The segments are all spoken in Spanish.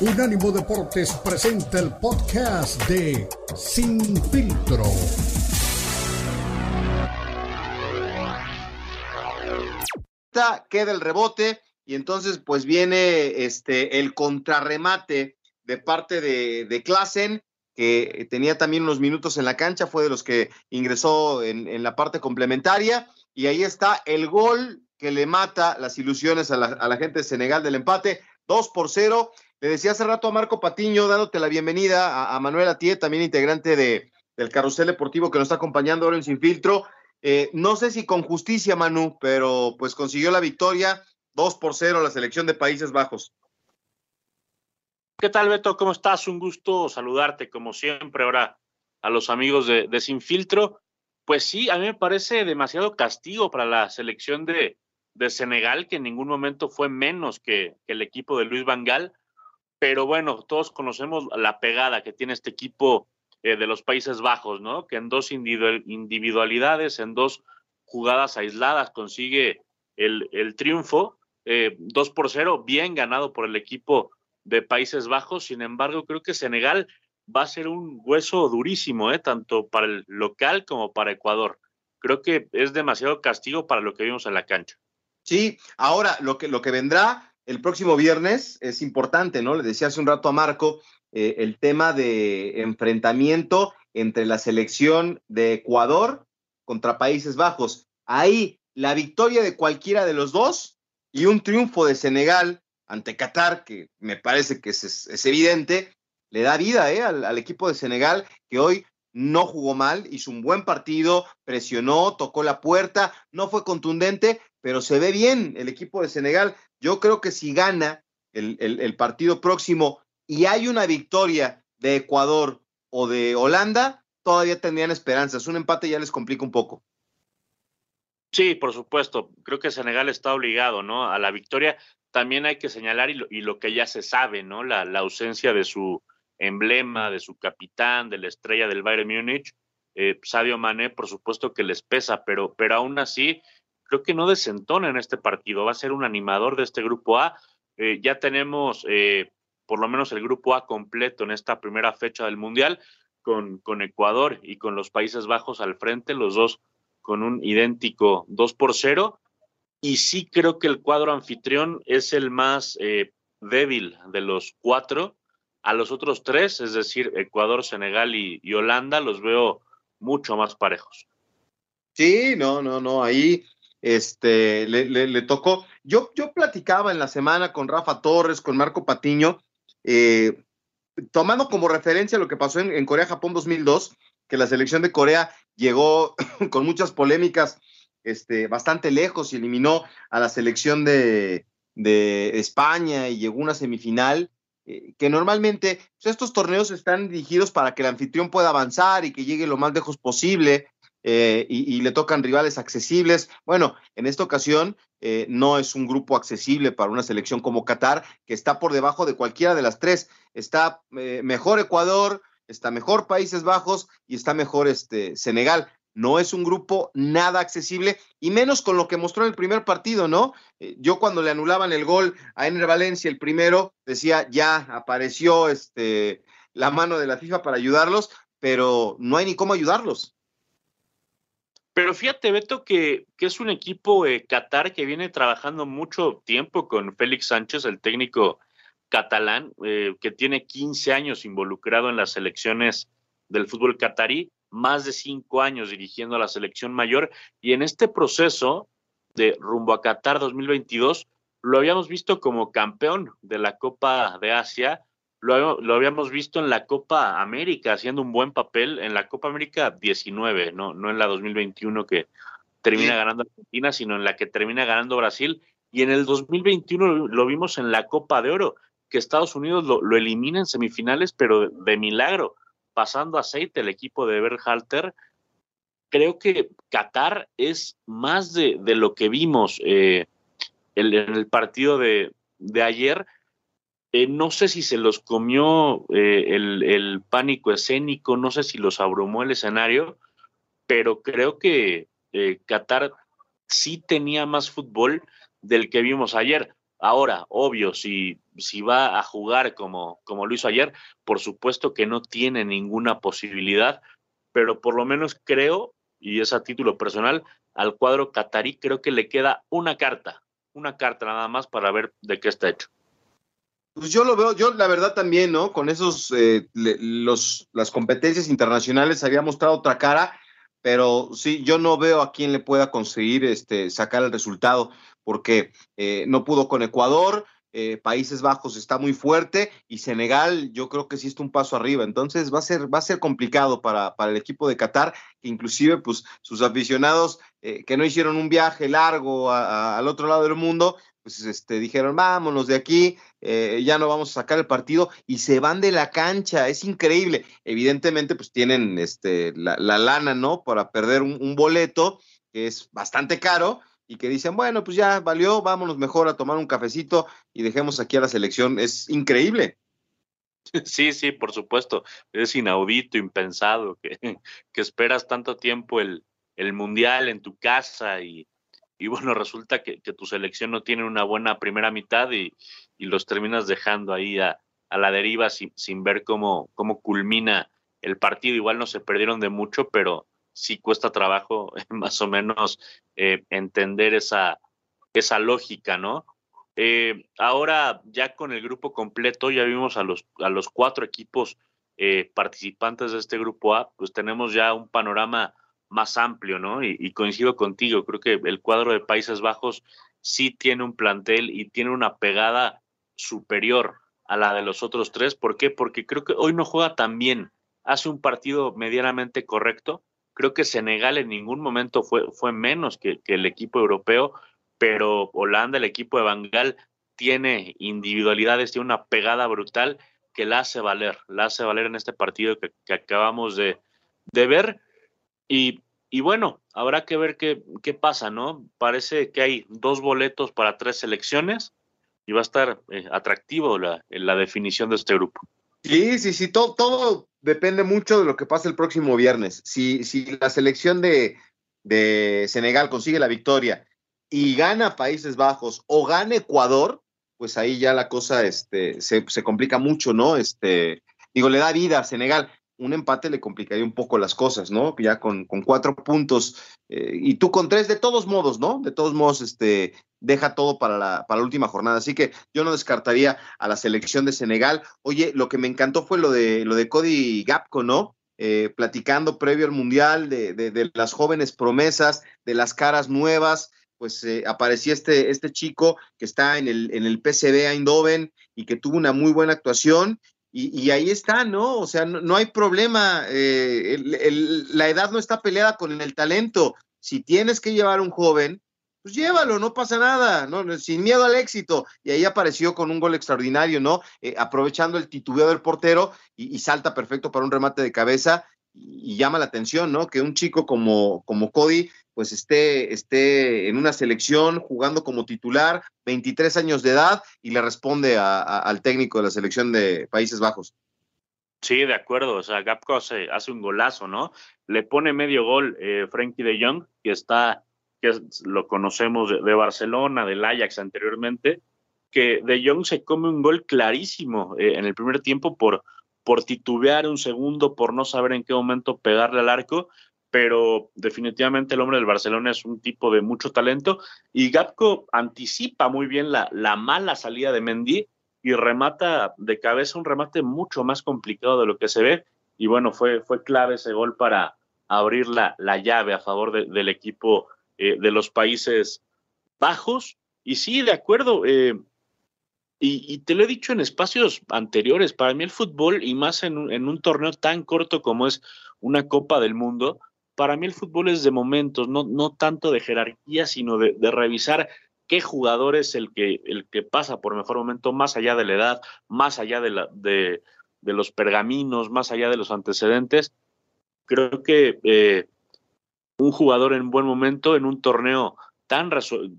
Unánimo Deportes presenta el podcast de Sin Filtro. Queda el rebote y entonces pues viene este el contrarremate de parte de, de Klassen que tenía también unos minutos en la cancha, fue de los que ingresó en, en la parte complementaria y ahí está el gol que le mata las ilusiones a la, a la gente de Senegal del empate, 2 por 0. Le decía hace rato a Marco Patiño, dándote la bienvenida, a, Manuel Atié, también integrante de, del carrusel deportivo que nos está acompañando ahora en Sin Filtro. Eh, no sé si con justicia, Manu, pero pues consiguió la victoria, 2 por 0 la selección de Países Bajos. ¿Qué tal, Beto? ¿Cómo estás? Un gusto saludarte, como siempre, ahora a los amigos de, de Sin Filtro. Pues sí, a mí me parece demasiado castigo para la selección de, de Senegal, que en ningún momento fue menos que, que el equipo de Luis Vangal. Pero bueno, todos conocemos la pegada que tiene este equipo eh, de los Países Bajos, ¿no? Que en dos individualidades, en dos jugadas aisladas, consigue el, triunfo. Eh, 2 por 0, bien ganado por el equipo de Países Bajos. Sin embargo, creo que Senegal va a ser un hueso durísimo, ¿eh? tanto para el local como para Ecuador. Creo que es demasiado castigo para lo que vimos en la cancha. Sí, ahora lo que, lo que vendrá el próximo viernes es importante, ¿no? Le decía hace un rato a Marco eh, el tema de enfrentamiento entre la selección de Ecuador contra Países Bajos. Ahí la victoria de cualquiera de los dos y un triunfo de Senegal ante Qatar, que me parece que es, evidente, le da vida ¿eh? al, al, equipo de Senegal, que hoy no jugó mal, hizo un buen partido, presionó, tocó la puerta, no fue contundente, pero se ve bien el equipo de Senegal. Yo creo que si gana el, el, partido próximo y hay una victoria de Ecuador o de Holanda, todavía tendrían esperanzas. Un empate ya les complica un poco. Sí, por supuesto. Creo que Senegal está obligado, ¿no? A la victoria. También hay que señalar y lo, y lo que ya se sabe, ¿no? La, la ausencia de su, emblema, de su capitán, de la estrella del Bayern Múnich, eh, Sadio Mané, por supuesto que les pesa, pero, pero aún así creo que no desentona en este partido, va a ser un animador de este grupo A. Eh, ya tenemos eh, por lo menos el grupo A completo en esta primera fecha del Mundial, con, con Ecuador y con los Países Bajos al frente, los dos con un idéntico 2 por 0. Y sí creo que el cuadro anfitrión es el más eh, débil de los cuatro a los otros tres, es decir, Ecuador, Senegal y, y Holanda, los veo mucho más parejos. Sí, no, no, no, ahí este, le, tocó. Yo, yo platicaba en la semana con Rafa Torres, con Marco Patiño, eh, tomando como referencia lo que pasó en, en Corea-Japón 2002, que la selección de Corea llegó con muchas polémicas este, bastante lejos y eliminó a la selección de, de España y llegó a una semifinal eh, que normalmente pues estos torneos están dirigidos para que el anfitrión pueda avanzar y que llegue lo más lejos posible eh, y, le tocan rivales accesibles. Bueno, en esta ocasión eh, no es un grupo accesible para una selección como Qatar, que está por debajo de cualquiera de las tres. Está eh, mejor Ecuador, está mejor Países Bajos y está mejor este, Senegal. No es un grupo nada accesible y menos con lo que mostró en el primer partido, ¿no? Eh, yo cuando le anulaban el gol a Ener Valencia, el primero, decía, ya apareció este, la mano de la FIFA para ayudarlos, pero no hay ni cómo ayudarlos. Pero fíjate, Beto, que, que es un equipo eh, Qatar que viene trabajando mucho tiempo con Félix Sánchez, el técnico catalán, eh, que tiene 15 años involucrado en las selecciones del fútbol catarí, más de cinco años dirigiendo a la selección mayor, y en este proceso de rumbo a Qatar 2022 lo habíamos visto como campeón de la Copa de Asia, lo, lo, habíamos visto en la Copa América, haciendo un buen papel en la Copa América 19, no, no en la 2021 que termina sí. ganando Argentina, sino en la que termina ganando Brasil. Y en el 2021 lo, lo vimos en la Copa de Oro, que Estados Unidos lo, lo elimina en semifinales, pero de, de, milagro, pasando aceite el equipo de Berhalter. Creo que Qatar es más de, de lo que vimos eh, el, en el partido de, de ayer eh, no sé si se los comió eh, el, pánico escénico, no sé si los abrumó el escenario, pero creo que eh, Qatar sí tenía más fútbol del que vimos ayer. Ahora, obvio, si si va a jugar como, como lo hizo ayer, por supuesto que no tiene ninguna posibilidad, pero por lo menos creo, y es a título personal, al cuadro catarí creo que le queda una carta, una carta nada más para ver de qué está hecho. Pues yo lo veo, yo la verdad también, ¿no? Con esos, eh, los, las competencias internacionales había mostrado otra cara, pero sí, yo no veo a quién le pueda conseguir este, sacar el resultado, porque eh, no pudo con Ecuador, eh, Países Bajos está muy fuerte y Senegal yo creo que sí está un paso arriba. Entonces va a ser, va a ser complicado para, para el equipo de Qatar, que inclusive pues sus aficionados eh, que no hicieron un viaje largo al otro lado del mundo, pues este, dijeron vámonos de aquí, eh, ya no vamos a sacar el partido y se van de la cancha. Es increíble. Evidentemente pues tienen este, la, lana, ¿no? Para perder un boleto que es bastante caro y que dicen, bueno, pues ya valió, vámonos mejor a tomar un cafecito y dejemos aquí a la selección. Es increíble. Sí, sí, por supuesto. Es inaudito, impensado, que, que esperas tanto tiempo el, el mundial en tu casa y, y bueno, resulta que, que, tu selección no tiene una buena primera mitad y, los terminas dejando ahí a, la deriva sin, ver cómo, culmina el partido. Igual no se perdieron de mucho, pero, sí cuesta trabajo más o menos eh, entender esa, esa lógica, ¿no? Eh, ahora ya con el grupo completo, ya vimos a los, a los cuatro equipos eh, participantes de este grupo A, pues tenemos ya un panorama más amplio, ¿no? Y, coincido contigo, creo que el cuadro de Países Bajos sí tiene un plantel y tiene una pegada superior a la de los otros tres. ¿Por qué? Porque creo que hoy no juega tan bien. Hace un partido medianamente correcto, Creo que Senegal en ningún momento fue, fue menos que, el equipo europeo, pero Holanda, el equipo de Bangal, tiene individualidades, tiene una pegada brutal que la hace valer, la hace valer en este partido que, acabamos de, ver. Y, bueno, habrá que ver qué, qué, pasa, ¿no? Parece que hay dos boletos para tres selecciones y va a estar eh, atractivo la, la definición de este grupo. Sí, sí, sí, todo, todo depende mucho de lo que pase el próximo viernes. Si, si la selección de, de Senegal consigue la victoria y gana Países Bajos o gana Ecuador, pues ahí ya la cosa este, se, se, complica mucho, ¿no? Este, digo, le da vida a Senegal un empate le complicaría un poco las cosas, ¿no? Ya con, con cuatro puntos eh, y tú con tres, de todos modos, ¿no? De todos modos, este, deja todo para la, para la última jornada. Así que yo no descartaría a la selección de Senegal. Oye, lo que me encantó fue lo de, lo de Cody Gapco, ¿no? Eh, platicando previo al Mundial de, de, de, las jóvenes promesas, de las caras nuevas, pues eh, aparecía este, este chico que está en el, en el PCB Eindhoven y que tuvo una muy buena actuación y, ahí está, ¿no? O sea, no, hay problema. Eh, la edad no está peleada con el talento. Si tienes que llevar un joven, pues llévalo, no pasa nada, ¿no? Sin miedo al éxito. Y ahí apareció con un gol extraordinario, ¿no? Eh, aprovechando el titubeo del portero y, y, salta perfecto para un remate de cabeza y, llama la atención, ¿no? Que un chico como, como Cody pues esté, esté en una selección jugando como titular, 23 años de edad, y le responde al técnico de la selección de Países Bajos. Sí, de acuerdo. O sea, Gapco hace, hace un golazo, ¿no? Le pone medio gol eh, Frankie de Jong, que está, que lo conocemos de, de, Barcelona, del Ajax anteriormente, que de Jong se come un gol clarísimo eh, en el primer tiempo por, por titubear un segundo, por no saber en qué momento pegarle al arco, pero definitivamente el hombre del Barcelona es un tipo de mucho talento y Gapco anticipa muy bien la, la mala salida de Mendy y remata de cabeza un remate mucho más complicado de lo que se ve y bueno, fue, fue clave ese gol para abrir la, la llave a favor de, del equipo eh, de los Países Bajos. Y sí, de acuerdo, eh, y, te lo he dicho en espacios anteriores, para mí el fútbol, y más en en un, torneo tan corto como es una Copa del Mundo, para mí el fútbol es de momentos, no, no tanto de jerarquía, sino de, revisar qué jugador es el que, el que pasa por mejor momento, más allá de la edad, más allá de, la, de, de los pergaminos, más allá de los antecedentes. Creo que eh, un jugador en buen momento, en un torneo tan,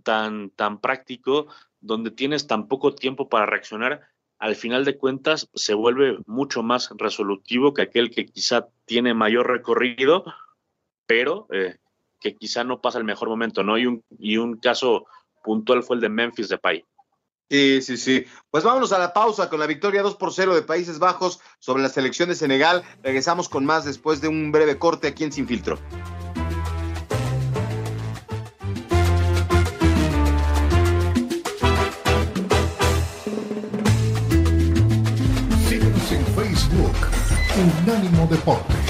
tan, tan práctico, donde tienes tan poco tiempo para reaccionar, al final de cuentas se vuelve mucho más resolutivo que aquel que quizá tiene mayor recorrido, pero eh, que quizá no pasa el mejor momento, ¿no? Y un, y un caso puntual fue el de Memphis Depay. Sí, sí, sí. Pues vámonos a la pausa con la victoria 2 por 0 de Países Bajos sobre la selección de Senegal. Regresamos con más después de un breve corte aquí en Sin Filtro. Síguenos en Facebook, Unánimo Deportes.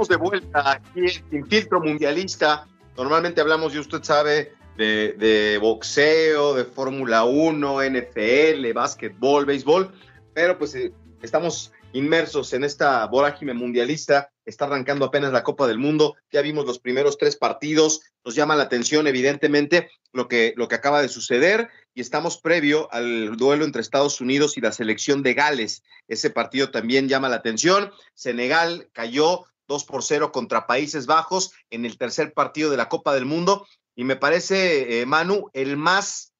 De vuelta aquí en Filtro Mundialista. Normalmente hablamos, y usted sabe, de, boxeo, de Fórmula 1, NFL, básquetbol, béisbol, pero pues eh, estamos inmersos en esta vorágine mundialista. Está arrancando apenas la Copa del Mundo. Ya vimos los primeros tres partidos. Nos llama la atención, evidentemente, lo que, lo que acaba de suceder. Y estamos previo al duelo entre Estados Unidos y la selección de Gales. Ese partido también llama la atención. Senegal cayó 2 por 0 contra Países Bajos en el tercer partido de la Copa del Mundo. Y me parece, eh, Manu, el más,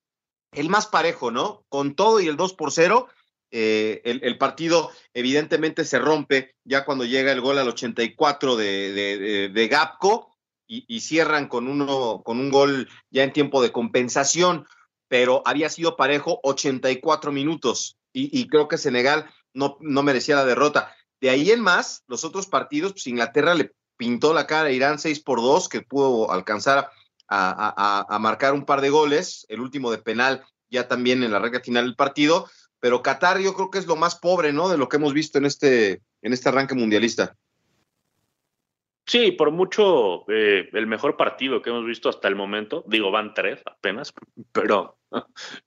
el más parejo, ¿no? Con todo y el 2 por 0, eh, el, partido evidentemente se rompe ya cuando llega el gol al 84 de, de, de, Gapco y, cierran con, uno, con un gol ya en tiempo de compensación, pero había sido parejo 84 minutos y, y creo que Senegal no, no merecía la derrota. De ahí en más, los otros partidos, pues Inglaterra le pintó la cara a Irán 6 por 2, que pudo alcanzar a, marcar un par de goles, el último de penal ya también en la recta final del partido, pero Qatar yo creo que es lo más pobre, ¿no? De lo que hemos visto en este, en este arranque mundialista. Sí, por mucho eh, el mejor partido que hemos visto hasta el momento, digo, van tres apenas, pero,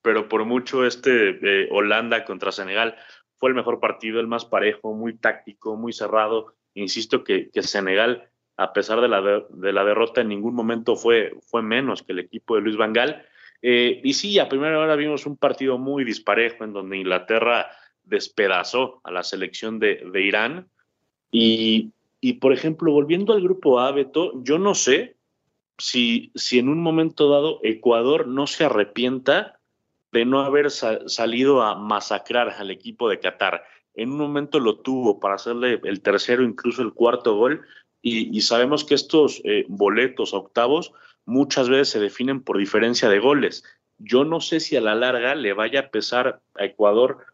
pero por mucho este eh, Holanda contra Senegal fue el mejor partido, el más parejo, muy táctico, muy cerrado. Insisto que, Senegal, a pesar de la, de, la derrota, en ningún momento fue, menos que el equipo de Luis Vangal. Eh, y sí, a primera hora vimos un partido muy disparejo en donde Inglaterra despedazó a la selección de, Irán. Y, por ejemplo, volviendo al grupo A, yo no sé si en un momento dado Ecuador no se arrepienta de no haber salido a masacrar al equipo de Qatar. En un momento lo tuvo para hacerle el tercero, incluso el cuarto gol, y, sabemos que estos eh, boletos octavos muchas veces se definen por diferencia de goles. Yo no sé si a la larga le vaya a pesar a Ecuador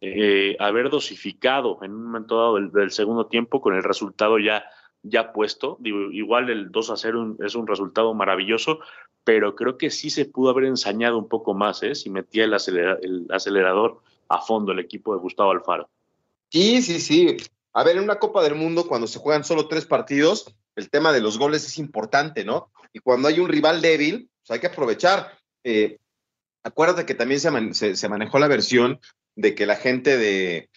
eh, haber dosificado en un momento dado del, segundo tiempo con el resultado ya, ya puesto. igual el 2 a 0 es un resultado maravilloso, pero creo que sí se pudo haber ensañado un poco más, ¿eh? Si metía el, acelerador a fondo el equipo de Gustavo Alfaro. Sí, sí, sí. A ver, en una Copa del Mundo, cuando se juegan solo tres partidos, el tema de los goles es importante, ¿no? Y cuando hay un rival débil, pues hay que aprovechar. Eh, acuérdate que también se, manejó la versión de que la gente de,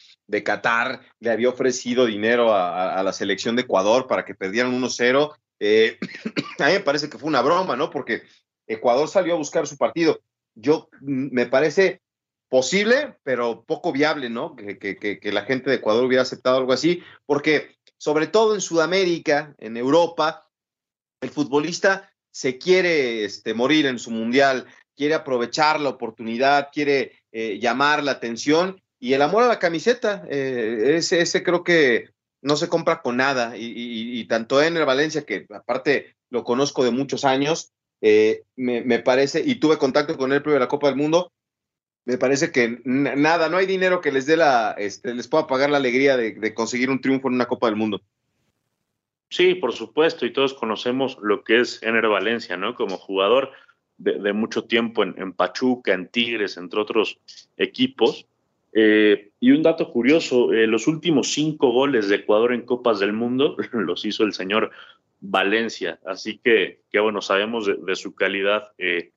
Qatar le había ofrecido dinero a, a, la selección de Ecuador para que perdieran 1-0 eh, a mí me parece que fue una broma, ¿no? Porque Ecuador salió a buscar su partido. Yo mm, me parece posible, pero poco viable, ¿no? Que, que, la gente de Ecuador hubiera aceptado algo así, porque sobre todo en Sudamérica, en Europa, el futbolista se quiere este, morir en su mundial, quiere aprovechar la oportunidad, quiere eh, llamar la atención y el amor a la camiseta, eh, ese, creo que no se compra con nada. Y, tanto en el Valencia, que aparte lo conozco de muchos años, eh, me, parece, y tuve contacto con él previo a la Copa del Mundo, me parece que nada, no hay dinero que les dé la, este, les pueda pagar la alegría de, conseguir un triunfo en una Copa del Mundo. Sí, por supuesto, y todos conocemos lo que es Ener Valencia, ¿no? Como jugador de, mucho tiempo en, Pachuca, en Tigres, entre otros equipos. Eh, y un dato curioso, eh, los últimos cinco goles de Ecuador en Copas del Mundo los hizo el señor Valencia, así que, que bueno, sabemos de, su calidad eh,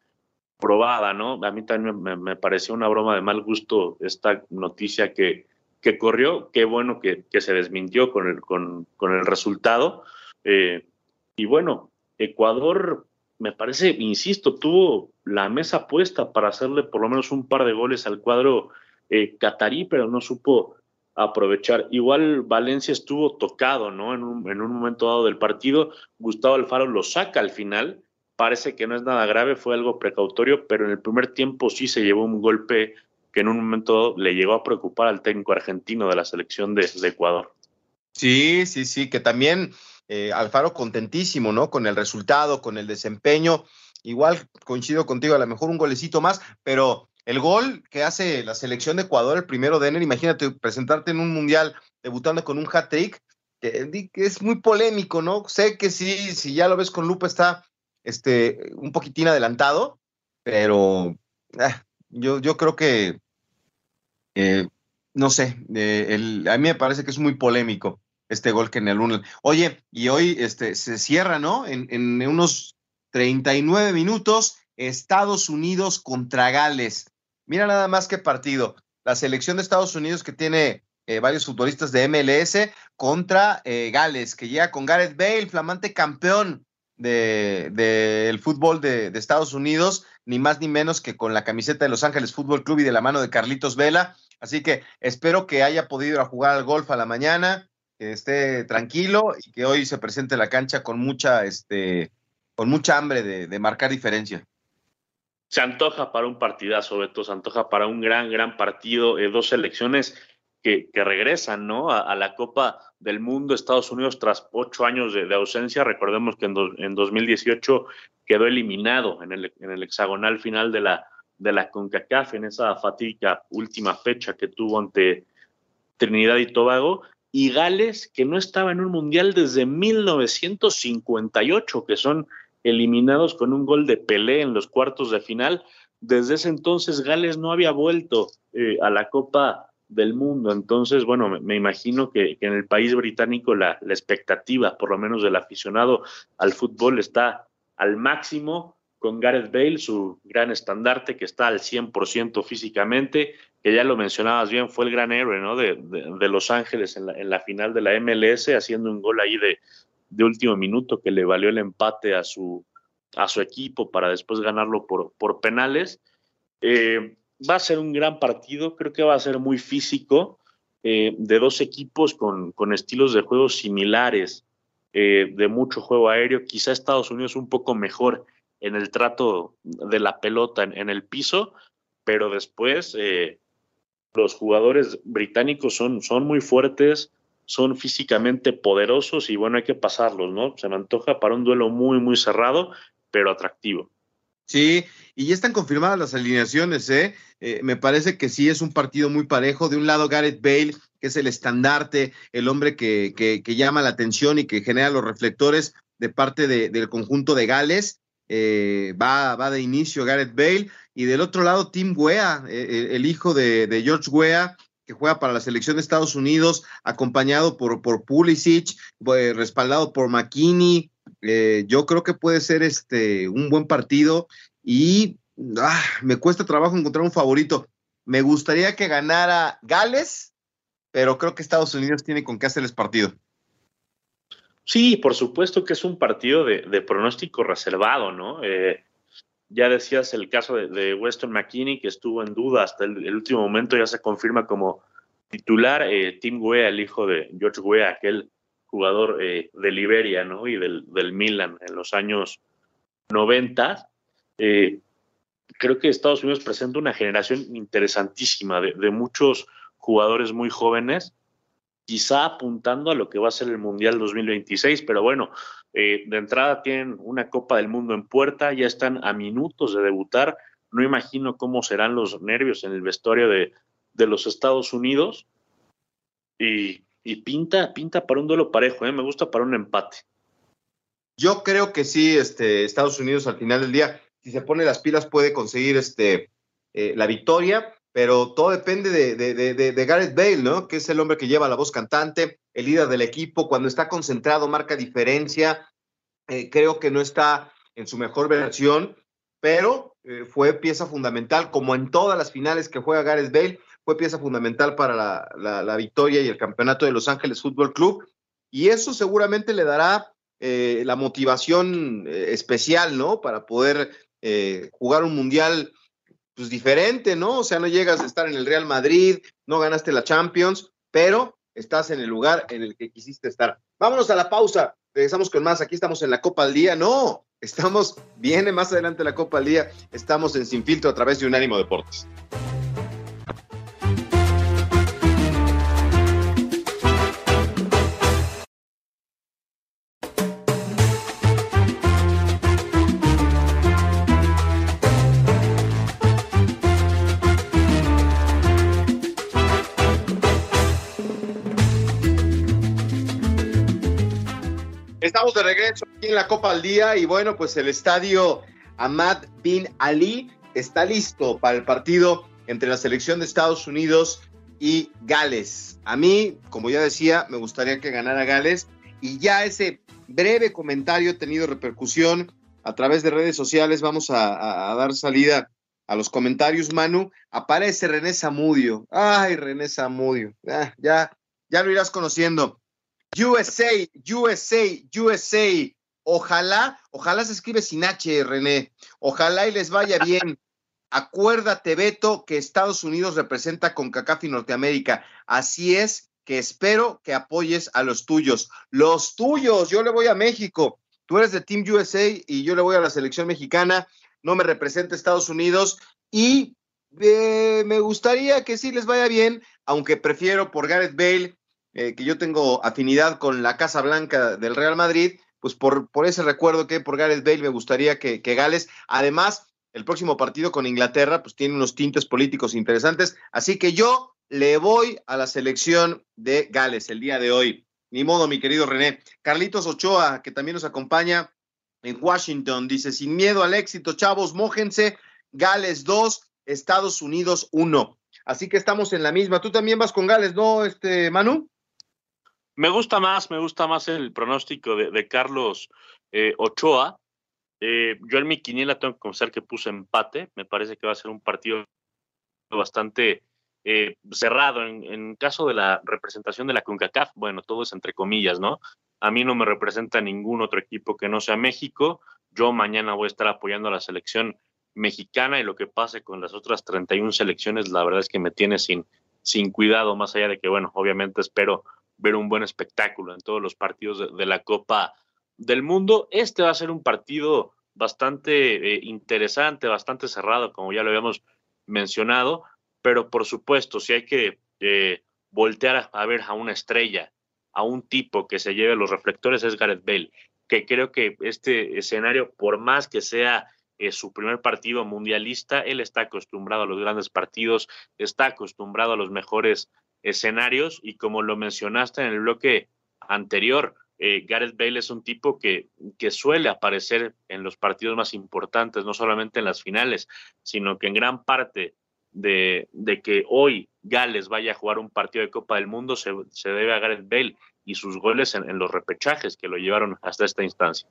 probada, ¿no? A mí también me, pareció una broma de mal gusto esta noticia que, que corrió, qué bueno que, que se desmintió con el, con, con el resultado. y bueno, Ecuador, me parece, insisto, tuvo la mesa puesta para hacerle por lo menos un par de goles al cuadro eh, catarí, pero no supo aprovechar. Igual Valencia estuvo tocado, ¿no? En un, en un, momento dado del partido, Gustavo Alfaro lo saca al final parece que no es nada grave, fue algo precautorio, pero en el primer tiempo sí se llevó un golpe que en un momento le llegó a preocupar al técnico argentino de la selección de, Ecuador. Sí, sí, sí, que también eh, Alfaro contentísimo, ¿no? Con el resultado, con el desempeño. Igual coincido contigo, a lo mejor un golecito más, pero el gol que hace la selección de Ecuador, el primero de enero, imagínate presentarte en un mundial debutando con un hat-trick, que, es muy polémico, ¿no? Sé que sí, si ya lo ves con lupa está este, un poquitín adelantado, pero ah, yo, yo creo que, no sé, a mí me parece que es muy polémico este gol que en el 1. Oye, y hoy este, se cierra, ¿no? En, en unos 39 minutos, Estados Unidos contra Gales. Mira nada más que partido. La selección de Estados Unidos que tiene eh, varios futbolistas de MLS contra eh, Gales, que llega con Gareth Bale, flamante campeón del de, fútbol de, de, Estados Unidos, ni más ni menos que con la camiseta de Los Ángeles Fútbol Club y de la mano de Carlitos Vela. Así que espero que haya podido ir a jugar al golf a la mañana, que esté tranquilo y que hoy se presente la cancha con mucha, este, con mucha hambre de marcar diferencia se antoja para un partidazo, Beto, se antoja para un gran, gran partido, eh, dos selecciones que, regresan ¿no? A, la Copa del Mundo Estados Unidos tras ocho años de, ausencia. Recordemos que en, en, 2018 quedó eliminado en el, en el hexagonal final de la, de la CONCACAF en esa fatídica última fecha que tuvo ante Trinidad y Tobago. Y Gales, que no estaba en un mundial desde 1958, que son eliminados con un gol de Pelé en los cuartos de final. Desde ese entonces Gales no había vuelto eh, a la Copa del Mundo. Entonces, bueno, me, imagino que, en el país británico la, expectativa, por lo menos del aficionado al fútbol, está al máximo con Gareth Bale, su gran estandarte que está al 100% físicamente, que ya lo mencionabas bien, fue el gran héroe ¿no? de, Los Ángeles en la, en la, final de la MLS, haciendo un gol ahí de, de último minuto que le valió el empate a su, a su equipo para después ganarlo por, por penales. Eh, va a ser un gran partido, creo que va a ser muy físico, eh, de dos equipos con, con, estilos de juego similares, eh, de mucho juego aéreo, quizá Estados Unidos un poco mejor en el trato de la pelota en, el piso, pero después los jugadores británicos son, son muy fuertes, son físicamente poderosos y bueno, hay que pasarlos, ¿no? Se me antoja para un duelo muy, muy cerrado, pero atractivo. Sí, y ya están confirmadas las alineaciones, ¿eh? ¿eh? Me parece que sí es un partido muy parejo. De un lado, Gareth Bale, que es el estandarte, el hombre que, que, llama la atención y que genera los reflectores de parte del conjunto de Gales. Eh, va, va de inicio Gareth Bale. Y del otro lado, Tim Wea, eh, el hijo de, de George Wea, que juega para la selección de Estados Unidos, acompañado por, por Pulisic, eh, respaldado por McKinney. Eh, yo creo que puede ser este un buen partido y ah, me cuesta trabajo encontrar un favorito. Me gustaría que ganara Gales, pero creo que Estados Unidos tiene con qué hacerles partido. Sí, por supuesto que es un partido de, pronóstico reservado, ¿no? Eh, ya decías el caso de, Weston McKinney, que estuvo en duda hasta el, último momento, ya se confirma como titular. Eh, Tim Wea, el hijo de George Wea, aquel jugador eh, de Liberia ¿no? y del, Milan en los años 90. Eh, creo que Estados Unidos presenta una generación interesantísima de muchos jugadores muy jóvenes quizá apuntando a lo que va a ser el Mundial 2026, pero bueno, eh, de entrada tienen una Copa del Mundo en puerta, ya están a minutos de debutar, no imagino cómo serán los nervios en el vestuario de, los Estados Unidos y, pinta, pinta para un duelo parejo, ¿eh? me gusta para un empate. Yo creo que sí, este, Estados Unidos al final del día, si se pone las pilas puede conseguir este, eh, la victoria pero todo depende de, Gareth Bale, ¿no? Que es el hombre que lleva la voz cantante, el líder del equipo, cuando está concentrado marca diferencia, eh, creo que no está en su mejor versión, pero eh, fue pieza fundamental, como en todas las finales que juega Gareth Bale, fue pieza fundamental para la, victoria y el campeonato de Los Ángeles Fútbol Club, y eso seguramente le dará eh, la motivación especial, ¿no? Para poder jugar un mundial pues diferente, ¿no? O sea, no llegas a estar en el Real Madrid, no ganaste la Champions, pero estás en el lugar en el que quisiste estar. Vámonos a la pausa. Regresamos con más. Aquí estamos en la Copa al Día. No, Estamos, viene más adelante la Copa al Día. Estamos en Sin Filtro a través de Unánimo Deportes. Estamos de regreso aquí en la Copa al Día y bueno, pues el estadio Ahmad Bin Ali está listo para el partido entre la selección de Estados Unidos y Gales. A mí, como ya decía, me gustaría que ganara Gales y ya ese breve comentario ha tenido repercusión a través de redes sociales. Vamos a, dar salida a los comentarios, Manu. Aparece René Zamudio. Ay, René Zamudio. Ah, ya, ya lo irás conociendo. USA, USA, USA. Ojalá, ojalá se escribe sin H, René. Ojalá y les vaya bien. Acuérdate, Beto, que Estados Unidos representa con CACAF Norteamérica. Así es que espero que apoyes a los tuyos. Los tuyos, yo le voy a México. Tú eres de Team USA y yo le voy a la selección mexicana. No me representa Estados Unidos y eh, me gustaría que sí les vaya bien, aunque prefiero por Gareth Bale eh, que yo tengo afinidad con la Casa Blanca del Real Madrid, pues por, por ese recuerdo que por Gareth Bale me gustaría que, que Gales, además, el próximo partido con Inglaterra, pues tiene unos tintes políticos interesantes, así que yo le voy a la selección de Gales el día de hoy. Ni modo, mi querido René. Carlitos Ochoa, que también nos acompaña en Washington, dice, sin miedo al éxito, chavos, mójense, Gales 2, Estados Unidos 1. Así que estamos en la misma. Tú también vas con Gales, ¿no, este, Manu? Me gusta más, me gusta más el pronóstico de, Carlos eh, Ochoa. Eh, yo en mi quiniela tengo que confesar que puse empate. Me parece que va a ser un partido bastante eh, cerrado. En, en, caso de la representación de la CONCACAF, bueno, todo es entre comillas, ¿no? A mí no me representa ningún otro equipo que no sea México. Yo mañana voy a estar apoyando a la selección mexicana y lo que pase con las otras 31 selecciones, la verdad es que me tiene sin, sin cuidado, más allá de que, bueno, obviamente espero ver un buen espectáculo en todos los partidos de, la Copa del Mundo. Este va a ser un partido bastante eh, interesante, bastante cerrado, como ya lo habíamos mencionado, pero por supuesto, si hay que eh, voltear a, ver a una estrella, a un tipo que se lleve los reflectores, es Gareth Bale, que creo que este escenario, por más que sea eh, su primer partido mundialista, él está acostumbrado a los grandes partidos, está acostumbrado a los mejores escenarios y como lo mencionaste en el bloque anterior, eh, Gareth Bale es un tipo que, que, suele aparecer en los partidos más importantes, no solamente en las finales, sino que en gran parte de, de que hoy Gales vaya a jugar un partido de Copa del Mundo se, se debe a Gareth Bale y sus goles en, en, los repechajes que lo llevaron hasta esta instancia.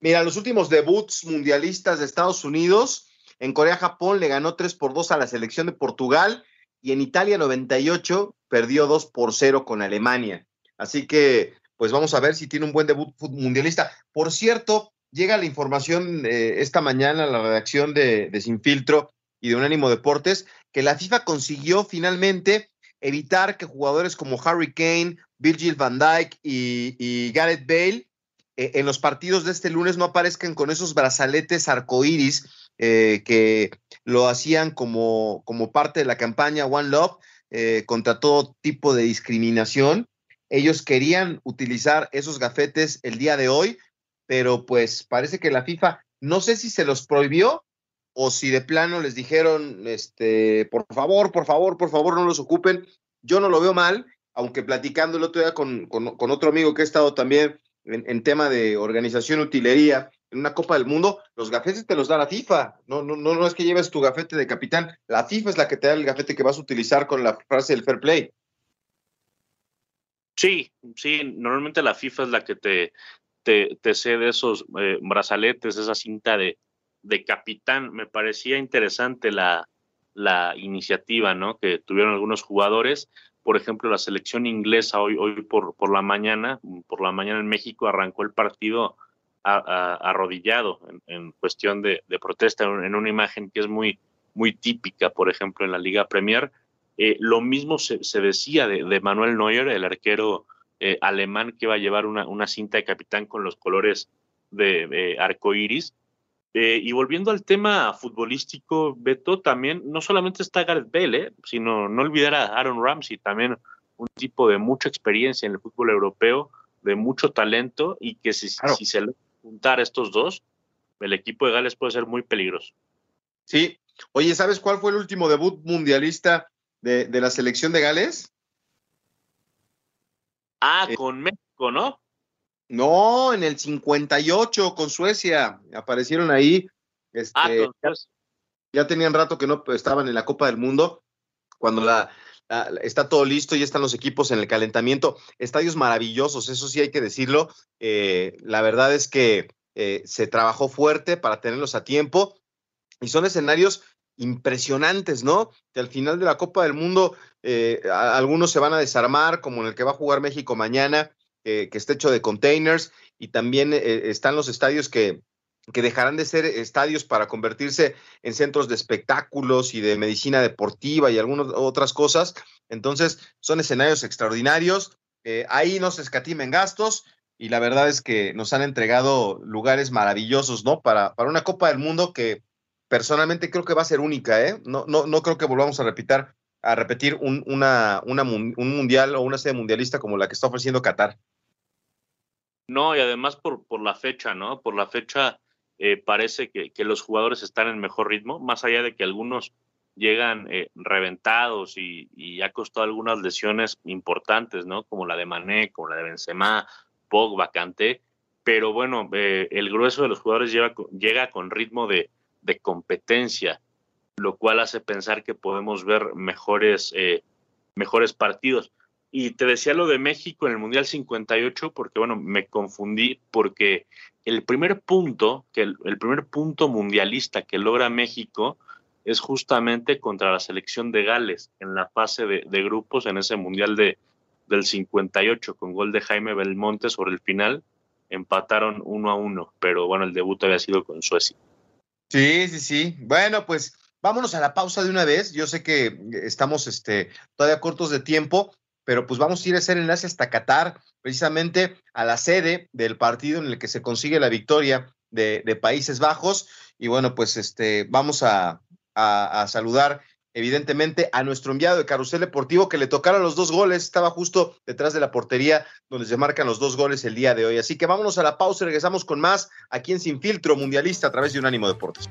Mira, los últimos debuts mundialistas de Estados Unidos, en Corea-Japón le ganó 3 por 2 a la selección de Portugal y en Italia 98 perdió 2 por 0 con Alemania. Así que, pues vamos a ver si tiene un buen debut mundialista. Por cierto, llega la información eh, esta mañana a la redacción de, de Sin Filtro y de Unánimo Deportes que la FIFA consiguió finalmente evitar que jugadores como Harry Kane, Virgil van Dijk y, Gareth Bale eh, en los partidos de este lunes no aparezcan con esos brazaletes arcoíris eh, que lo hacían como, como parte de la campaña One Love eh, contra todo tipo de discriminación. Ellos querían utilizar esos gafetes el día de hoy, pero pues parece que la FIFA, no sé si se los prohibió o si de plano les dijeron, este, por favor, por favor, por favor, no los ocupen. Yo no lo veo mal, aunque platicando el otro día con, con, otro amigo que ha estado también en, en, tema de organización utilería, en una Copa del Mundo, los gafetes te los da la FIFA. No, no, no, no es que lleves tu gafete de capitán. La FIFA es la que te da el gafete que vas a utilizar con la frase del fair play. Sí, sí, normalmente la FIFA es la que te, te, te cede esos eh, brazaletes, esa cinta de, de capitán. Me parecía interesante la, la iniciativa ¿no? que tuvieron algunos jugadores. Por ejemplo, la selección inglesa hoy, hoy por, por la mañana, por la mañana en México arrancó el partido arrodillado en, cuestión de, protesta, en una imagen que es muy, muy típica, por ejemplo, en la Liga Premier. Eh, lo mismo se, decía de, Manuel Neuer, el arquero eh, alemán que va a llevar una, una, cinta de capitán con los colores de eh, arcoiris. Eh, y volviendo al tema futbolístico, Beto, también no solamente está Gareth Bale, eh, sino no olvidar a Aaron Ramsey, también un tipo de mucha experiencia en el fútbol europeo, de mucho talento y que si, si se le juntar estos dos, el equipo de Gales puede ser muy peligroso. Sí. Oye, ¿sabes cuál fue el último debut mundialista de, de la selección de Gales? Ah, eh, con México, ¿no? No, en el 58 con Suecia. Aparecieron ahí. Este, ah, ya, ya, tenían rato que no estaban en la Copa del Mundo. Cuando la, está todo listo, ya están los equipos en el calentamiento. Estadios maravillosos, eso sí hay que decirlo. Eh, la verdad es que eh, se trabajó fuerte para tenerlos a tiempo y son escenarios impresionantes, ¿no? Que al final de la Copa del Mundo eh, algunos se van a desarmar, como en el que va a jugar México mañana, que está hecho de containers, y también están los estadios que, que dejarán de ser estadios para convertirse en centros de espectáculos y de medicina deportiva y algunas otras cosas. Entonces, son escenarios extraordinarios. Eh, ahí no se escatimen gastos y la verdad es que nos han entregado lugares maravillosos, ¿no? Para, para una Copa del Mundo que personalmente creo que va a ser única, ¿eh? No, no, no creo que volvamos a repetir, a repetir un, un mundial o una sede mundialista como la que está ofreciendo Qatar. No, y además por, por la fecha, ¿no? Por la fecha eh, parece que, que, los jugadores están en mejor ritmo, más allá de que algunos llegan eh, reventados y, y, ha costado algunas lesiones importantes, ¿no? Como la de Mané, como la de Benzema, Pogba, Kanté, pero bueno, eh, el grueso de los jugadores llega con ritmo de, de competencia, lo cual hace pensar que podemos ver mejores, eh, mejores partidos. Y te decía lo de México en el Mundial 58 porque, bueno, me confundí porque el primer punto, que el, primer punto mundialista que logra México es justamente contra la selección de Gales en la fase de, de grupos en ese Mundial de, del 58 con gol de Jaime Belmonte sobre el final. Empataron uno a uno, pero bueno, el debut había sido con Suecia. Sí, sí, sí. Bueno, pues vámonos a la pausa de una vez. Yo sé que estamos este, todavía cortos de tiempo, pero pues vamos a ir a hacer enlace hasta Qatar, precisamente a la sede del partido en el que se consigue la victoria de, Países Bajos. Y bueno, pues este, vamos a, a saludar evidentemente a nuestro enviado de Carrusel Deportivo que le tocaron los dos goles, estaba justo detrás de la portería donde se marcan los dos goles el día de hoy. Así que vámonos a la pausa y regresamos con más aquí en Sin Filtro Mundialista a través de Unánimo Deportes.